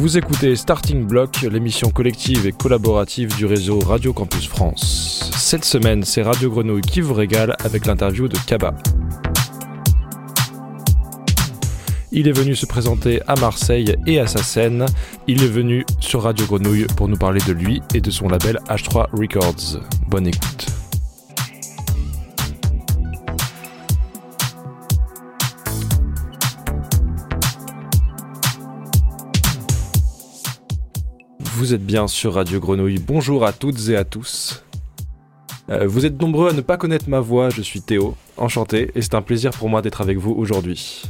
Vous écoutez Starting Block, l'émission collective et collaborative du réseau Radio Campus France. Cette semaine, c'est Radio Grenouille qui vous régale avec l'interview de Kaba. Il est venu se présenter à Marseille et à sa scène. Il est venu sur Radio Grenouille pour nous parler de lui et de son label H3 Records. Bonne écoute. Vous êtes bien sur Radio Grenouille. Bonjour à toutes et à tous. Euh, vous êtes nombreux à ne pas connaître ma voix, je suis Théo, enchanté, et c'est un plaisir pour moi d'être avec vous aujourd'hui.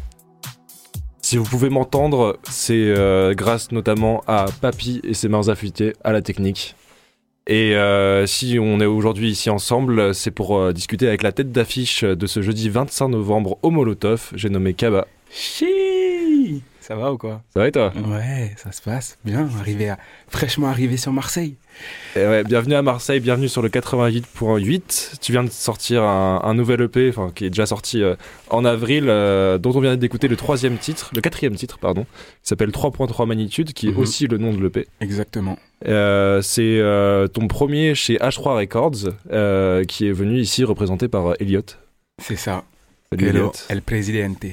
Si vous pouvez m'entendre, c'est euh, grâce notamment à Papy et ses mains affûtées à la technique. Et euh, si on est aujourd'hui ici ensemble, c'est pour discuter avec la tête d'affiche de ce jeudi 25 novembre au Molotov, j'ai nommé Kaba. Chi Ça va ou quoi? Ça va et toi? Ouais, ça se passe bien. Arrivé à... fraîchement arrivé sur Marseille. Et ouais, bienvenue à Marseille, bienvenue sur le 88.8. Tu viens de sortir un, un nouvel EP, enfin qui est déjà sorti euh, en avril, euh, dont on vient d'écouter le troisième titre, le quatrième titre, pardon, qui s'appelle 3.3 magnitude, qui est Mhm. aussi le nom de l'EP. Exactement. Euh, c'est euh, ton premier chez H3 Records, euh, qui est venu ici représenté par Elliot. C'est ça. Salut Hello, Elliot. El Presidente.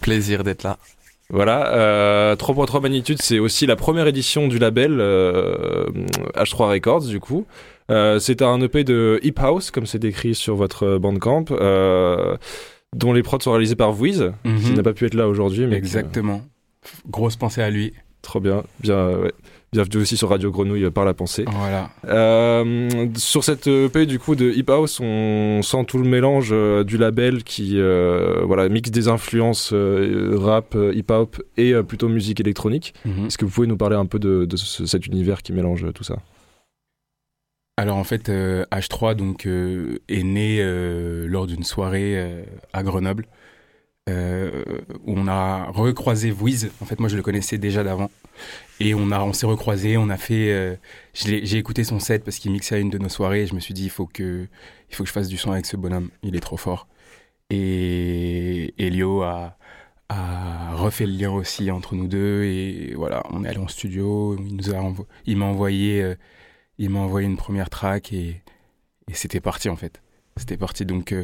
Plaisir d'être là. Voilà, euh, 3.3 magnitude, c'est aussi la première édition du label euh, H3 Records du coup. Euh, c'est un EP de hip house comme c'est décrit sur votre bandcamp, euh, dont les prods sont réalisés par Vouiz, qui Mhm. n'a pas pu être là aujourd'hui, mais Exactement. Grosse pensée à lui. trop bien, bien, ouais. Bienvenue aussi sur Radio Grenouille euh, par la pensée. Voilà. Euh, sur cette EP du coup de hip house, on sent tout le mélange euh, du label qui euh, voilà mixe des influences euh, rap, euh, hip hop et euh, plutôt musique électronique. Mhm. Est-ce que vous pouvez nous parler un peu de, de ce- cet univers qui mélange euh, tout ça? Alors en fait, euh, H3 donc euh, est né euh, lors d'une soirée euh, à Grenoble euh, où on a recroisé Wiz. En fait, moi je le connaissais déjà d'avant et on on s'est recroisé. On a fait. euh, J'ai écouté son set parce qu'il mixait à une de nos soirées. Et je me suis dit il faut que il faut que je fasse du son avec ce bonhomme. Il est trop fort. Et Elio a refait le lien aussi entre nous deux et voilà on est allé en studio il m'a envoyé euh, envoyé une première track et, c'était parti en fait. C'était parti donc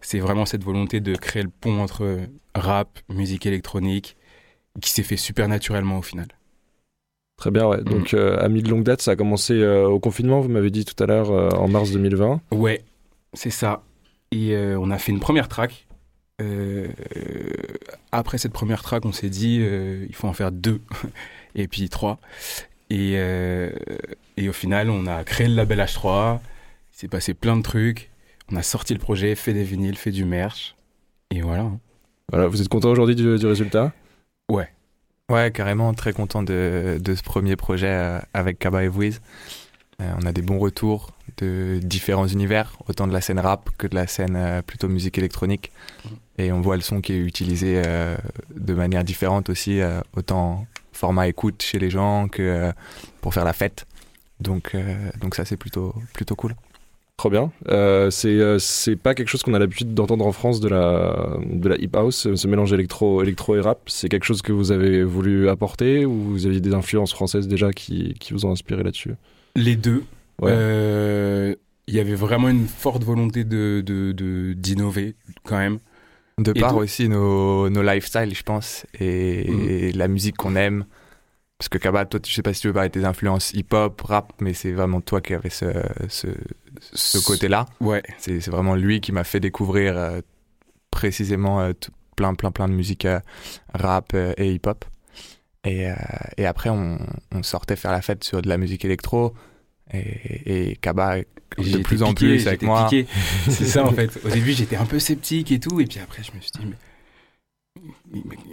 c'est vraiment cette volonté de créer le pont entre euh, rap, musique électronique qui s'est fait super naturellement au final. Très bien, ouais. Donc, euh, ami de longue date, ça a commencé euh, au confinement, vous m'avez dit tout à l'heure, euh, en mars 2020. Ouais, c'est ça. Et euh, on a fait une première track. Euh, après cette première track, on s'est dit euh, il faut en faire deux et puis trois. Et, euh, et au final, on a créé le label H3. Il s'est passé plein de trucs. On a sorti le projet, fait des vinyles, fait du merch. Et voilà. hein. Voilà, vous êtes content aujourd'hui du, du résultat? Ouais. Ouais, carrément, très content de, de ce premier projet euh, avec Kaba et Wiz. Euh, on a des bons retours de différents univers, autant de la scène rap que de la scène euh, plutôt musique électronique. Et on voit le son qui est utilisé euh, de manière différente aussi, euh, autant format écoute chez les gens que euh, pour faire la fête. Donc, euh, donc ça, c'est plutôt, plutôt cool. Trop bien. Euh, c'est euh, c'est pas quelque chose qu'on a l'habitude d'entendre en France de la, de la hip house, ce mélange électro, électro et rap. C'est quelque chose que vous avez voulu apporter ou vous aviez des influences françaises déjà qui, qui vous ont inspiré là-dessus? Les deux. Ouais. Euh, Il y avait vraiment une forte volonté de de- de- d'innover quand même. De Et par aussi nos, nos lifestyles, je pense, et, et la musique qu'on aime. Parce que Kaba, toi, je sais pas si tu veux parler de tes influences hip-hop, rap, mais c'est vraiment toi qui avais ce, ce, ce côté-là. Ouais. C'est vraiment lui qui m'a fait découvrir euh, précisément euh, tout- plein, plein, plein de musique euh, rap et hip-hop. Et, et après, on, on sortait faire la fête sur de la musique électro. Et, et Kaba, de plus en piqué, plus avec moi. C'est ça en fait. Au début, j'étais un peu sceptique et tout, et puis après, je me suis dit, mais.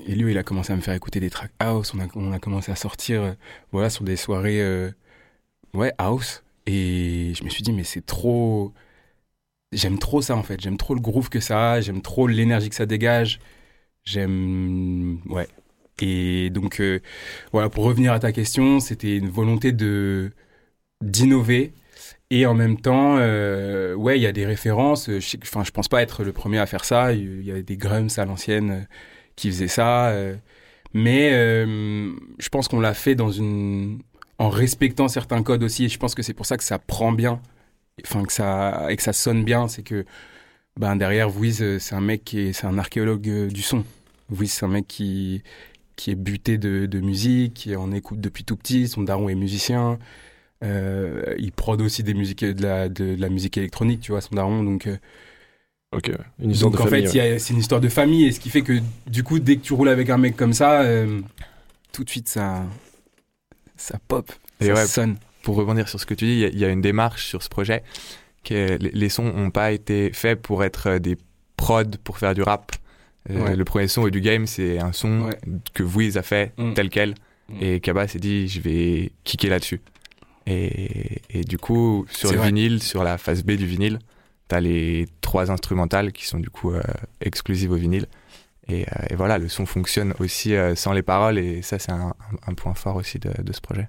Et lui, il a commencé à me faire écouter des tracks house. On a, on a commencé à sortir, euh, voilà, sur des soirées. euh, ouais, house. Et je me suis dit, mais c'est trop. J'aime trop ça en fait. J'aime trop le groove que ça a. J'aime trop l'énergie que ça dégage. J'aime. Ouais. Et donc, euh, voilà, pour revenir à ta question, c'était une volonté de d'innover. Et en même temps, euh, ouais, il y a des références. Je, enfin, je pense pas être le premier à faire ça. Il y a des grums à l'ancienne euh, qui faisaient ça. euh, mais je pense qu'on l'a fait dans une en respectant certains codes aussi. Et je pense que c'est pour ça que ça prend bien, enfin que ça et que ça sonne bien. C'est que ben derrière Wiz, euh, c'est un mec qui est, c'est un archéologue euh, du son. Wiz, c'est un mec qui qui est buté de, de musique, qui en écoute depuis tout petit. Son daron est musicien. Euh, il prod aussi des musiques de la, de, de la musique électronique, tu vois, son daron. Donc, euh, Ok, une histoire donc de en famille. fait, c'est une histoire de famille, et ce qui fait que du coup, dès que tu roules avec un mec comme ça, euh, tout de suite, ça, ça pop, Et ça ouais, sonne. pour rebondir sur ce que tu dis, il y a- il y, a une démarche sur ce projet que les, sons n'ont pas été faits pour être euh, des prods pour faire du rap. Euh, Ouais. Le premier son du game, c'est un son Ouais. que Wiz a fait Mm. tel quel. Mm. Et Kaba s'est dit, je vais kicker là-dessus. Et, et du coup, sur le vrai. vinyle, sur la face B du vinyle, t'as les trois instrumentales qui sont du coup euh, exclusives au vinyle. Et, euh, et voilà, le son fonctionne aussi euh, sans les paroles. Et ça, c'est un, un point fort aussi de, de ce projet.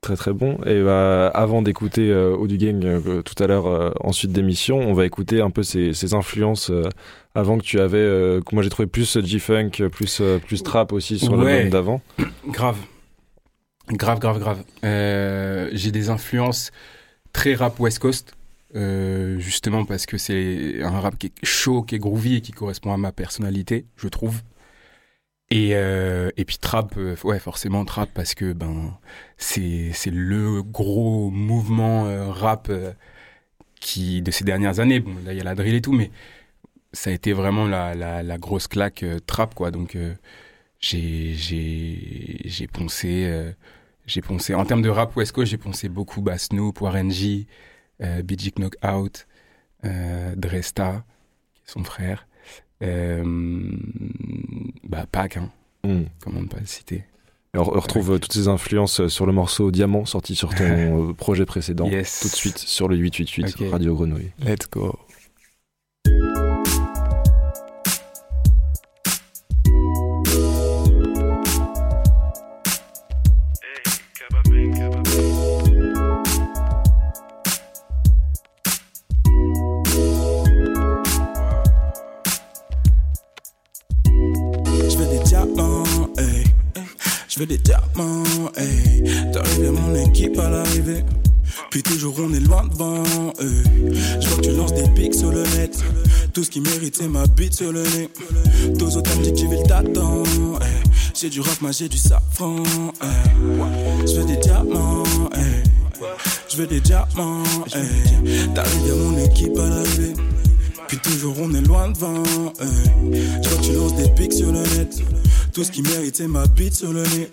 Très très bon. Et bah, avant d'écouter euh, Audu Gang euh, tout à l'heure euh, en suite d'émission, on va écouter un peu ses, ses influences euh, avant que tu avais, euh, que moi j'ai trouvé plus G-Funk, plus, euh, plus trap aussi sur Ouais. l'album d'avant. Grave. Grave, grave, grave. Euh, j'ai des influences très rap West Coast, euh, justement parce que c'est un rap qui est chaud, qui est groovy et qui correspond à ma personnalité, je trouve. Et, euh, et puis trap, euh, ouais, forcément trap parce que ben c'est c'est le gros mouvement euh, rap qui de ces dernières années. Bon, là il y a la drill et tout, mais ça a été vraiment la, la, la grosse claque trap quoi. Donc j'ai j'ai j'ai poncé j'ai poncé en termes de rap West Coast j'ai poncé beaucoup bah, Snoop Warren G euh, BG Knockout euh, Dresta qui est son frère euh, bah Pac hein, Mm. comment ne pas le citer Et on, on retrouve euh, toutes ces influences euh, sur le morceau Diamant sorti sur ton projet précédent. yes Tout de suite sur le 888 Ok. Radio Grenouille. Let's go. Ce qui mérite c'est ma bite sur le nez. Tous autant me dit que tu le hey. J'ai du moi j'ai du safran. hey. Je veux des diamants, hey. Je veux des diamants, hey. T'arrives à mon équipe à l'arrivée. Puis toujours on est loin devant eux. Je vois tu lances des pics sur le net. Tout ce qui mérite c'est ma bite sur le nez.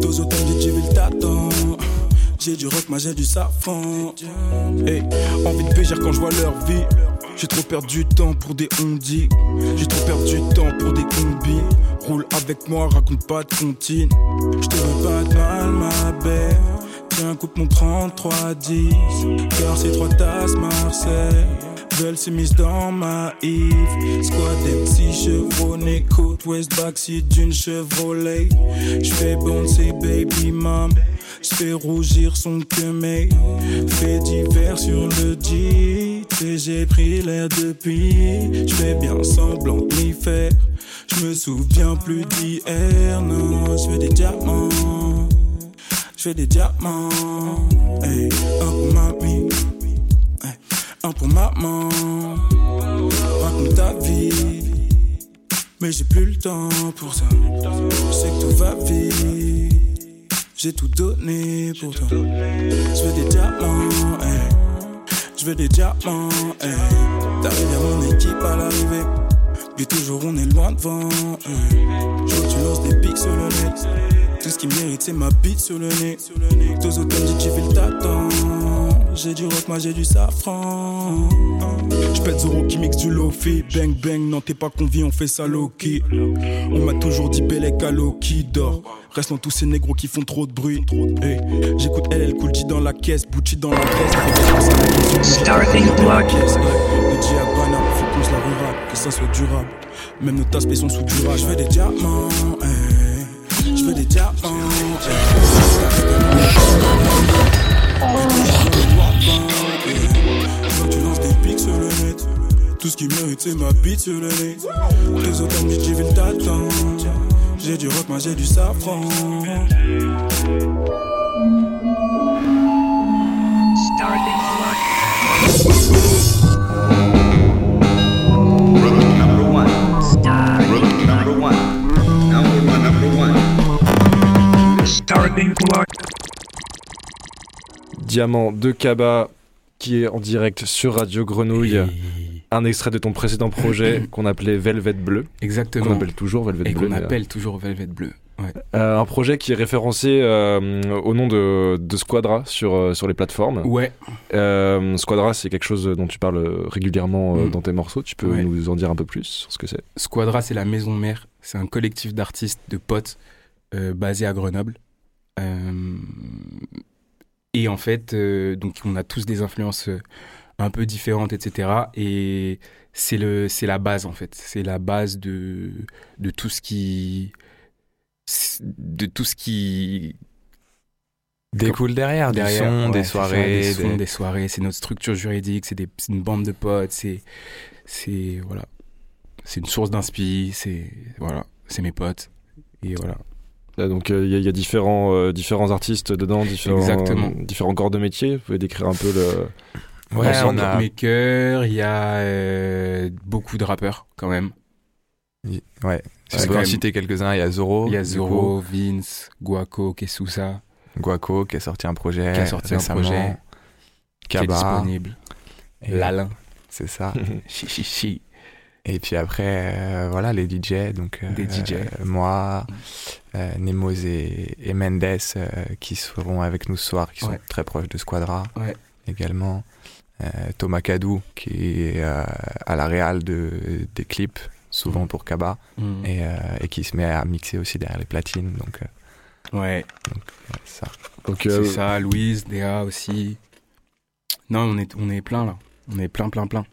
Tous autant dit que vu le t'attends. J'ai du rock, j'ai du safran. Hey, envie de péger quand je vois leur vie. J'ai trop perdu du temps pour des ondis. J'ai trop perdu du temps pour des combis. Roule avec moi, raconte pas de comptine. Je te veux pas de mal, ma belle. Tiens, coupe mon 33-10. Car c'est trois tasses Marseille. Veulent s'immiscer dans ma Yves. Squad des petits chevronnés. Côte ouest backseat d'une Chevrolet. J'fais bouncer baby mom. J'fais rougir son queumé. Fait divers sur le Jeep. Et j'ai pris l'air depuis. J'fais bien semblant de faire. J'me souviens plus d'hier. Non, j'veux des diamants. J'fais des diamants. Un pour mamie. Hey, un pour maman. Raconte ta vie. Mais j'ai plus le temps pour ça. Je sais que tout va vite. J'ai tout donné pour toi. Je veux des diamants, hey. Veux des diamants, hey. T'arrives à mon équipe à l'arrivée. Puis toujours on est loin devant. Hey. Vois que tu lances des pics sur le net. Tout ce qui mérite c'est ma bite sur le nez. Tous autant dit fait le. J'ai du rock, moi j'ai du safran. J'pète Zoro qui mixe du lofi. Bang bang, non t'es pas convié, on fait ça low-key. On m'a toujours dit Bellec à qui dort. Restant tous ces négros qui font trop de bruit. Hey, J'écoute elle, elle coule dans la caisse, Bouchy dans la caisse. Starting block. De Diabana, faut qu'on se la rural, que ça soit durable. Même nos aspects sont sous durage. Je veux des diamants, hey. Je veux des diamants, hey. Pics sur le net. Tout ce qui mérite, c'est ma bite sur le nez. Les autres me disent, t'attend. J'ai du rock, moi j'ai du safran. Diamant de Kaba qui est en direct sur Radio Grenouille. Un extrait de ton précédent projet qu'on appelait Velvet Bleu. Qu'on Exactement. appelle toujours Velvet Et Bleu. qu'on appelle toujours Velvet Bleu. Ouais. Euh, un projet qui est référencé euh, au nom de, de Squadra sur, euh, sur les plateformes. Ouais. Squadra, c'est quelque chose dont tu parles régulièrement Mm. dans tes morceaux. Tu peux Ouais. nous en dire un peu plus sur ce que c'est? Squadra, c'est la maison mère. C'est un collectif d'artistes, de potes, basé à Grenoble. Et en fait, euh, donc on a tous des influences euh, un peu différentes, etc. Et c'est le, c'est la base en fait. C'est la base de de tout ce qui, de tout ce qui Découle derrière, du derrière, son, ouais, des ça, soirées. des, sons, des- des soirées. C'est notre structure juridique. C'est une bande de potes. C'est, c'est voilà, c'est une source d'inspi. C'est voilà, c'est mes potes. Et voilà. Donc euh, il y, a- il y a différents, euh, différents artistes dedans, différents, Exactement. différents corps de métier. Vous pouvez décrire un peu le... Ouais, Il y a on a. beatmaker, il y a euh, beaucoup de rappeurs quand même. Ouais, si on peut en citer quelques-uns, il y a Zoro. il y a Zoro, Vince, Guaco, Kesusa, Guaco qui a sorti un projet. Qui a sorti un projet, qui est Kaba. disponible. et- Lalin, C'est ça. chi chi chi. Et puis après, euh, voilà, les DJ. Donc, euh, Des DJ. euh, moi, euh, Nemos et, et Mendes euh, qui seront avec nous ce soir, qui sont Ouais. très proches de Squadra Ouais. également. Euh, Thomas Cadou qui est euh, à la réal de, des clips, souvent Mm. pour Kaba, Mm. et, euh, et qui se met à mixer aussi derrière les platines. Donc, euh, Ouais, ouais, c'est ça. Donc, c'est ça. Louise, Déa aussi. Non, on est, on est plein là. On est plein, plein, plein.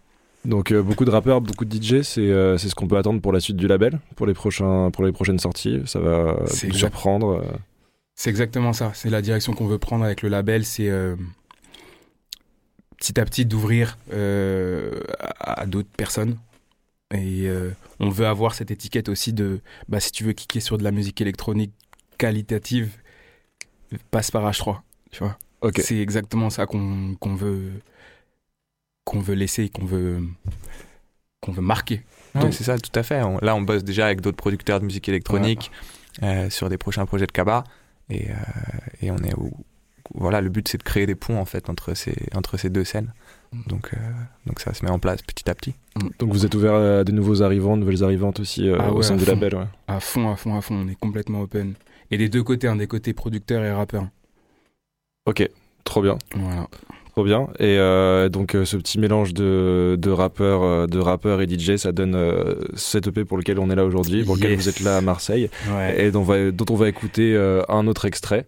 Donc euh, beaucoup de rappeurs, beaucoup de DJ, c'est euh, ce qu'on peut attendre pour la suite du label, pour les, prochains, pour les prochaines sorties. Ça va nous exact. surprendre. euh. C'est exactement ça. C'est la direction qu'on veut prendre avec le label. C'est euh, petit à petit d'ouvrir à, à d'autres personnes. Et on veut avoir cette étiquette aussi de bah, si tu veux kicker sur de la musique électronique qualitative, passe par H3. Tu vois Ok. C'est exactement ça qu'on qu'on veut qu'on veut laisser, qu'on veut qu'on veut marquer. Ouais, Donc- c'est ça, tout à fait. On- là, on bosse déjà avec d'autres producteurs de musique électronique euh, sur des prochains projets de Kaba. Et, euh, et on est où voilà, le but c'est de créer des ponts en fait entre ces, entre ces deux scènes. Donc, euh, donc ça se met en place petit à petit. Donc vous êtes ouvert à des nouveaux arrivants, nouvelles arrivantes aussi euh, Ah au ouais, sein du fond. label. ouais. À fond, à fond, à fond. On est complètement open. Et des deux côtés, hein, des côtés producteurs et rappeurs. Ok, trop bien. Voilà. Trop bien. Et euh, donc euh, ce petit mélange de, de rappeurs, euh, de rappeurs et DJ, ça donne euh, cet EP pour lequel on est là aujourd'hui, pour lequel vous êtes là à Marseille, Ouais. et dont, on va, dont on va écouter un autre extrait.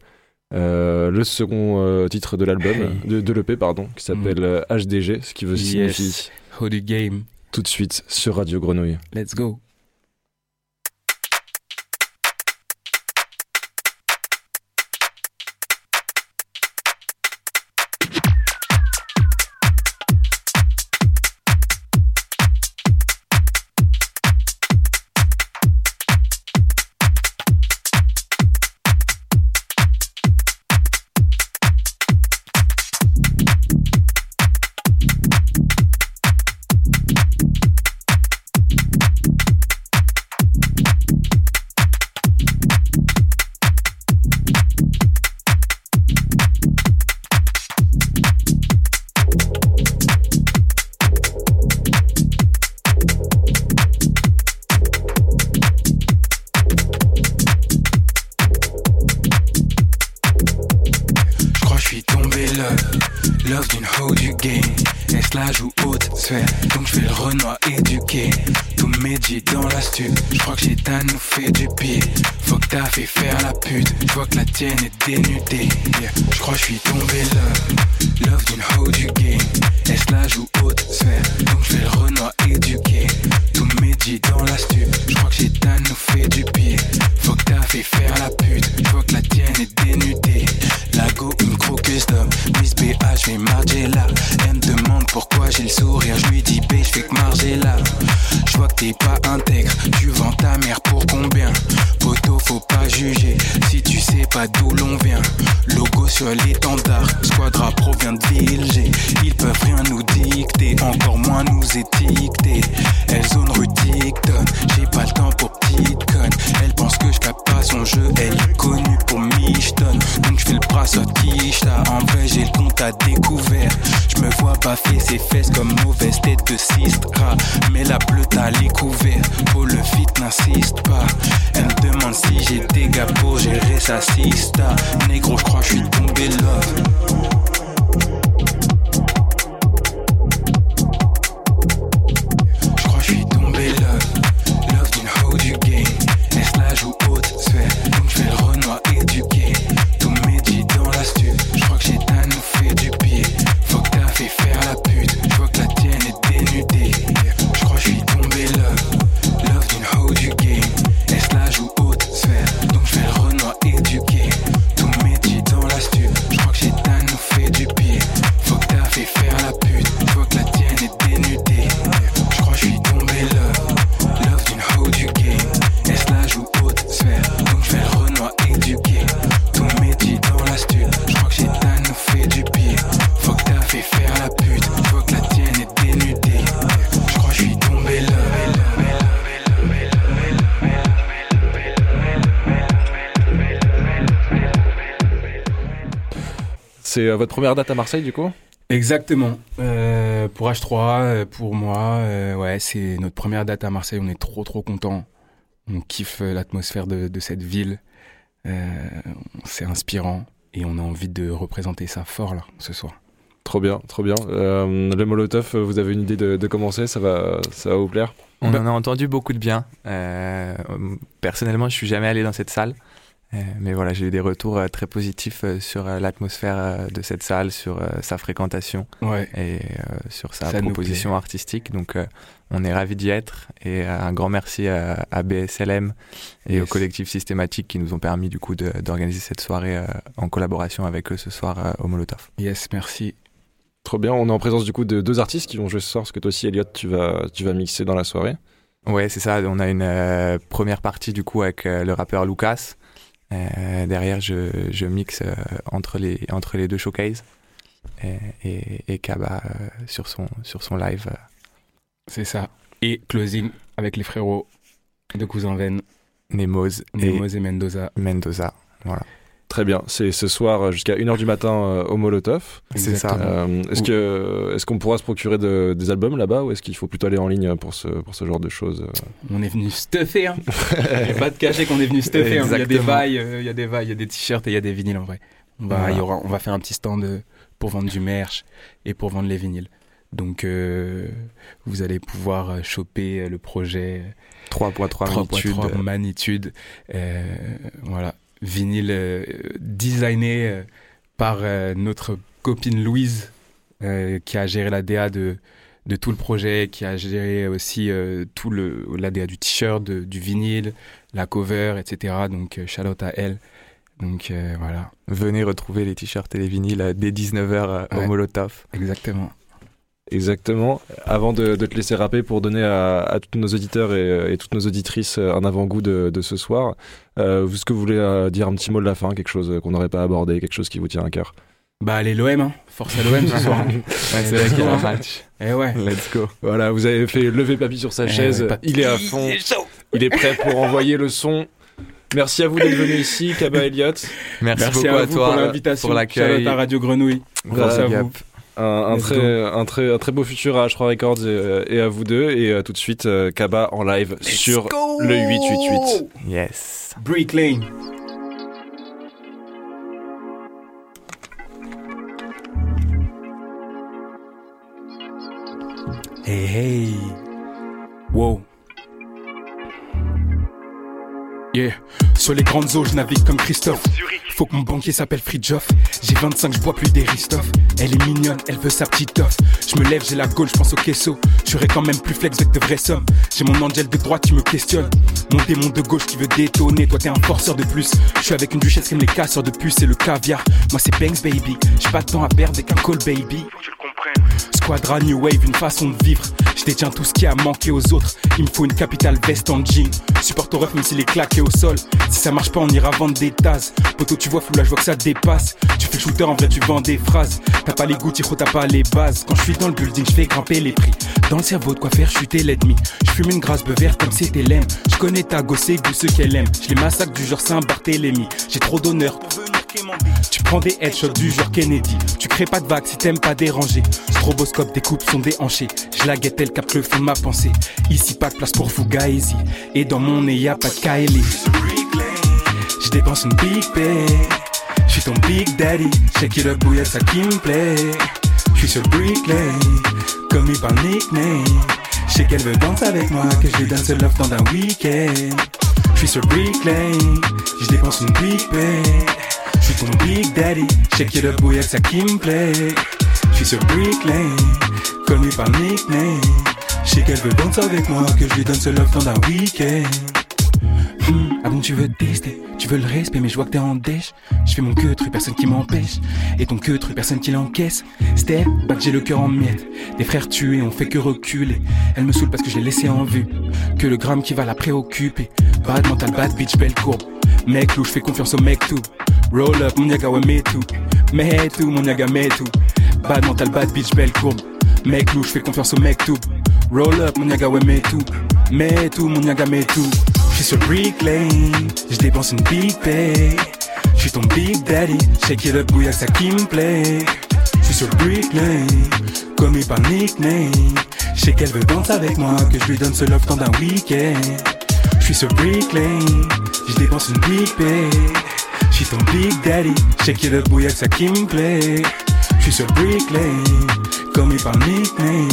Le second titre de l'album, de, de l'EP pardon, qui s'appelle euh, HDG, ce qui veut Yes. signifie How the game. tout de suite sur Radio Grenouille. Let's go. Pas d'où l'on vient. Logo sur l'étendard, assis C'est euh, votre première date à Marseille du coup? Exactement. Euh, pour H3, euh, pour moi, euh, ouais, c'est notre première date à Marseille. On est trop trop content. On kiffe l'atmosphère de, de cette ville. Euh, c'est inspirant et on a envie de représenter ça fort là ce soir. Trop bien, trop bien. Euh, le Molotov, vous avez une idée de, de commencer Ça va, ça va vous plaire? On Bah- en a entendu beaucoup de bien. Euh, personnellement, je suis jamais allé dans cette salle. Euh, mais voilà, j'ai eu des retours euh, très positifs euh, sur l'atmosphère de cette salle, sur sa fréquentation Ouais. et sur sa Ça proposition artistique. Donc, on est ravis d'y être. Et un grand merci à, à BSLM et au Yes. collectif systématique qui nous ont permis du coup d'organiser cette soirée en collaboration avec eux ce soir au Molotov. Yes, merci. Trop bien. On est en présence du coup de deux artistes qui vont jouer ce soir, parce que toi aussi, Elliot, tu vas, tu vas mixer dans la soirée. Ouais, c'est ça. On a une euh, première partie du coup avec euh, le rappeur Lucas. Euh, derrière, je, je mixe euh, entre, les, entre les deux showcases. Et, et, et Kaba euh, sur, son, sur son live. C'est ça. Et closing avec les frérots de Cousin Ven, Nemos et Nemos et Mendoza. Mendoza. Très bien. C'est ce soir euh, jusqu'à 1h du matin euh, au Molotov. C'est ça. Euh, est-ce que est-ce qu'on pourra se procurer de- des albums là-bas ou est-ce qu'il faut plutôt aller en ligne pour ce, pour ce genre de choses euh On est venu stuffer, hein. Pas te cacher qu'on est venu stuffer. hein. Il y a des vailles, euh, il y a des vailles, il y a des t-shirts et il y a des vinyles en vrai. On va, Voilà. il y aura, on va faire un petit stand euh, pour vendre du merch et pour vendre les vinyles. Donc euh, vous allez pouvoir euh, choper euh, le projet 3.3 3.3 magnitude. magnitude. Euh, voilà, vinyle euh, designé euh, par euh, notre copine Louise, qui a géré la DA de, de tout le projet, qui a géré aussi euh, tout le la DA du t-shirt, du vinyle, la cover, etc. Donc euh, shout out à elle. Donc euh, voilà, Venez retrouver les t-shirts et les vinyles dès 19h au Ouais. Molotov. exactement. Exactement. Avant de, de te laisser rapper pour donner à, à tous nos auditeurs et, et toutes nos auditrices euh, un avant-goût de, de ce soir, euh, est-ce que vous voulez euh, dire un petit mot de la fin, quelque chose qu'on n'aurait pas abordé, quelque chose qui vous tient à cœur? Bah allez l'OM, hein. force à l'OM ce soir. Ouais, c'est vrai qu'il y a un match. Eh ouais. Let's go. Voilà, vous avez fait lever papy sur sa Eh chaise, ouais, Papy. il est à fond, il est prêt pour envoyer le son. Merci à vous d'être venu ici, Kaba Elliott. Merci, Merci beaucoup à, toi pour l'invitation. pour l'accueil. out à Radio Grenouille. Merci à vous. Un, très, un, très, un, très, beau futur à H3 Records euh, et, à vous deux. Et euh, tout de suite, euh, Kaba en live sur le 888. Yes. Brick Hey, hey. Wow. Yeah. Sur les grandes eaux, je navigue comme Christophe. Faut que mon banquier s'appelle Fridjoff. J'ai 25, je bois plus des Ristoff. Elle est mignonne, elle veut sa petite offre. Je me lève, j'ai la gaule, je pense au queso. J'aurais quand même plus flex avec de vraies sommes. J'ai mon angel de droite qui me questionne. Mon démon de gauche qui veut détonner. Toi, t'es un forceur de plus. Je suis avec une duchesse qui aime les casseurs de puce et le caviar. Moi, c'est Banks, baby. J'ai pas de temps à perdre avec un call, baby. Squadra, New Wave, une façon de vivre. Je détiens tout ce qui a manqué aux autres. Il me faut une capitale veste en jean. Support au ref, même s'il est claqué au sol. Si ça marche pas, on ira vendre des tasses. Poto, tu vois, flou là, je vois que ça dépasse. Tu fais shooter, en vrai, tu vends des phrases. T'as pas les goûts, Tiro, t'as pas les bases. Quand je suis dans le building, je fais grimper les prix. Dans le cerveau, de quoi faire chuter l'ennemi. Je fume une grasse verte comme c'était l'aime. Je connais ta gosse et goût ce qu'elle aime. Je les massacre du genre Saint-Barthélemy. J'ai trop d'honneur. Tu prends des headshots du genre Kennedy. Tu crées pas de vagues si t'aimes pas déranger. Stroboscope, des coupes sont déhanchées. Je la guette, elle capte le fond de ma pensée. Ici, pas de place pour Fugazi. Et dans mon nez, y a pas de Kylie. Je dépense une big pay. Je suis ton big daddy. Shake it up, bouillette, ça qui me plaît. Je suis sur Brick Lane, commis par nickname. Je sais qu'elle veut danser avec moi, que je lui donne ce love dans un week-end. Je suis sur Brick Lane, je dépense une big pay. Je suis ton big daddy, shake it up, ça qui me plaît. Je suis sur Brick Lane, commis par nickname. Je sais qu'elle veut danser avec moi, que je lui donne ce love dans un week-end. Hmm, ah bon, tu veux tester, tu veux le respect, mais je vois que t'es en dèche. Je fais mon queue, truc, personne qui m'empêche. Et ton queue, personne qui l'encaisse. Step back, j'ai le cœur en miettes. Des frères tués, on fait que reculer. Elle me saoule parce que je l'ai laissé en vue. Que le gramme qui va la préoccuper. Bad mental, bad bitch, belle courbe. Mec loup, je fais confiance au mec tout. Roll up, mon yaga, ouais, mets tout. Mets tout, mon yaga, mets tout. Bad mental, bad bitch, belle courbe. Mec loup, je fais confiance au mec tout. Roll up, mon yaga, ouais, mets tout. Mets tout, mon yaga, mets tout. Je suis sur Brick Lane, je dépense une big pay. Je suis ton big daddy, shake it up, bouillard, ça qui me plaît. Je suis sur Brick Lane, commis par nickname. Je sais qu'elle veut danser avec moi, que je lui donne ce love dans un week-end. Je suis sur Brick Lane, je dépense une big pay. Je suis ton big daddy, shake it up, bouillard, ça qui me plaît. Je suis sur Brick Lane, commis par nickname.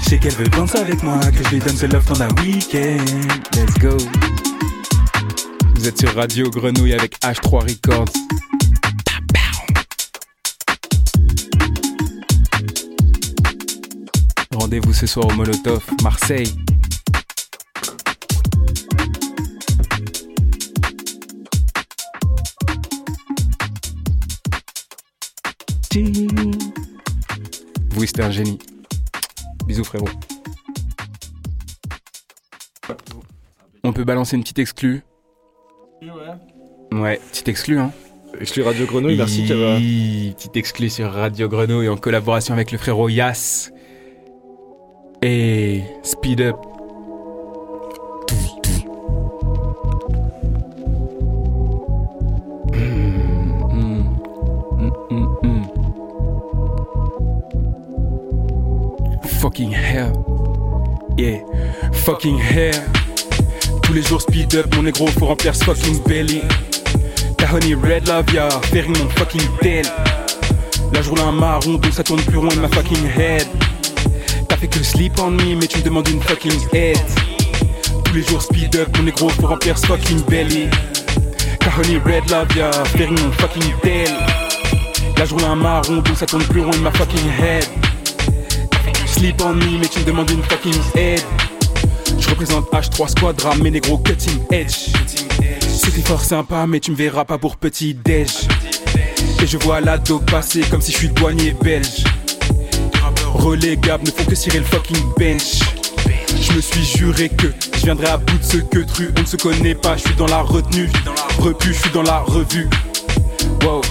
Je sais qu'elle veut danser avec moi, que je lui donne ce love dans un week-end. Let's go. Vous êtes sur Radio Grenouille avec H3 Records. Rendez-vous ce soir au Molotov, Marseille. Vous, c'était un génie. Bisous frérot. On peut balancer une petite exclue Ouais, petite exclue hein. Exclu Radio Grenouille, merci Kava. Petite exclue sur Radio Grenouille en collaboration avec le frérot Yas. Et Speed Up. Fucking hell. Yeah. Fucking hell. Tous les jours speed up, mon négro, faut remplir ce fucking belly. Ta honey red love, ya, fearing mon fucking tail. Là, je roule un marron, donc ça tourne plus rond de ma fucking head. T'as fait que sleep on me, mais tu me demandes une fucking head. Tous les jours speed up, mon négro, faut remplir ce fucking belly. Ta honey red love, ya, fearing mon fucking tail. Là, je roule un marron, donc ça tourne plus rond de ma fucking head. Sleep on me, mais tu me demandes une fucking head. Je représente H3 Squadra, mes négros cutting edge. C'était fort sympa, mais tu me verras pas pour petit déj. Et je vois la dope passer comme si je suis douanier belge. Relégables ne font que cirer le fucking bench. Je me suis juré que je viendrai à bout de ce que tru. On ne se connaît pas, je suis dans la retenue. Repu, je suis dans la revue. Wow.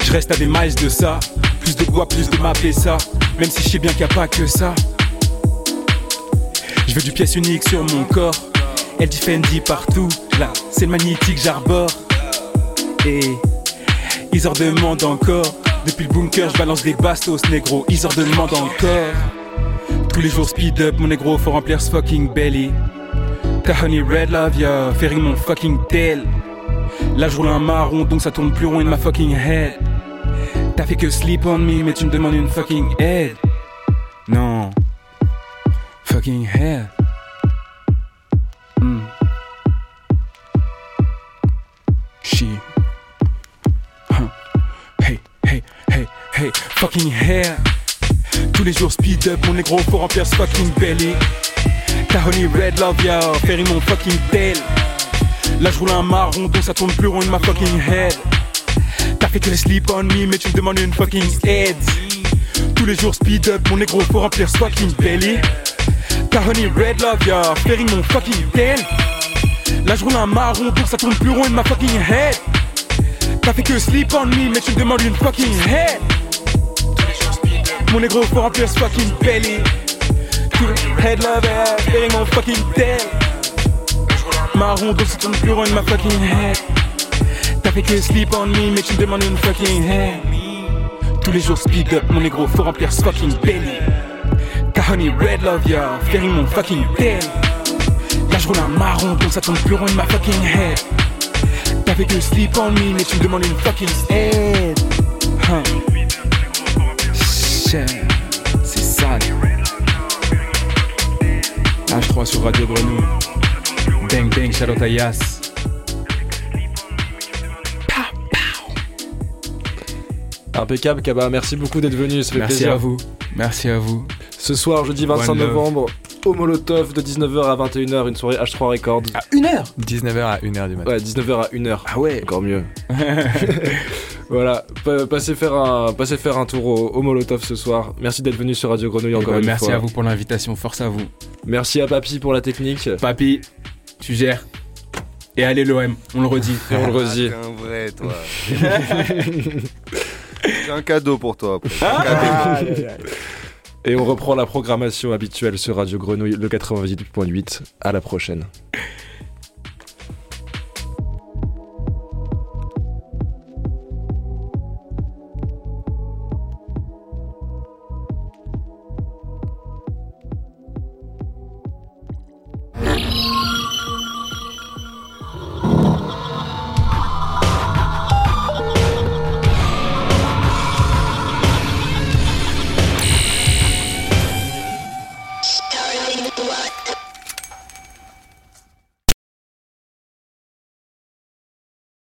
Je reste à des miles de ça. Plus de bois, plus de ma ça. Même si je sais bien qu'il a pas que ça. Je veux du pièce unique sur mon corps. Elle dit partout. Là, c'est le magnétique, j'arbore. Et ils en demandent encore. Depuis le bunker, je balance des bastos, négro. Ils en demandent encore. Tous les jours speed up, mon négro, faut remplir ce fucking belly. Ta honey red love, ya, fearing mon fucking tail. Là, je roule un marron, donc ça tourne plus rond in ma fucking head. T'as fait que sleep on me, mais tu me demandes une fucking head. Non. fucking head. Mm. She. Huh. Hey, hey, hey, hey, fucking hair. Tous les jours speed up, mon négro faut remplir ce fucking belly. Ta honey red love, yo, ferry mon fucking tail. Là je roule un marron, donc ça tourne plus rond ma fucking head. T'as fait que les sleep on me, mais tu me demandes une fucking head. Tous les jours speed up, mon négro faut remplir fucking belly. Ta honey red love, yo, ferry mon fucking tail. Là je roule un marron, donc ça tourne plus rond de ma fucking head. T'as fait que sleep on me, mais tu me demandes une fucking head. Mon négro faut remplir fucking belly. Head lover, ferry mon fucking tail. Marron, donc ça tourne plus rond de ma fucking head. Fait que sleep on me, mais tu me demandes une fucking head. Tous les jours speed up, mon négro faut remplir ce fucking belly. Honey red love, yo, ferry mon fucking tail. Là je roule un marron, donc ça tourne plus rond de ma fucking head. T'as fait que sleep on me, mais tu me demandes une fucking head. Shit, c'est sale. H3 sur Radio Grenouille. Bang bang, Charlotte Ayas. Impeccable, Kaba. Merci beaucoup d'être venu. Ça fait Merci plaisir. à vous. Merci à vous. Ce soir, jeudi 25 One love. novembre, au Molotov de 19h à 21h, une soirée H3 Records. À une heure 19h à 1h du matin. Ouais, 19h à 1h. Ah ouais Encore mieux. voilà, pa- passez faire un, passez faire un tour au, au Molotov ce soir. Merci d'être venu sur Radio Grenouille Eh encore ben, une Merci fois. à vous pour l'invitation, force à vous. Merci à Papy pour la technique. Papy, tu gères. Et allez l'OM, on le redit. Et on le redit. Ah, t'es un vrai, toi. J'ai un cadeau pour toi. après. Un cadeau. Et on reprend la programmation habituelle sur Radio Grenouille, le 98.8. À la prochaine.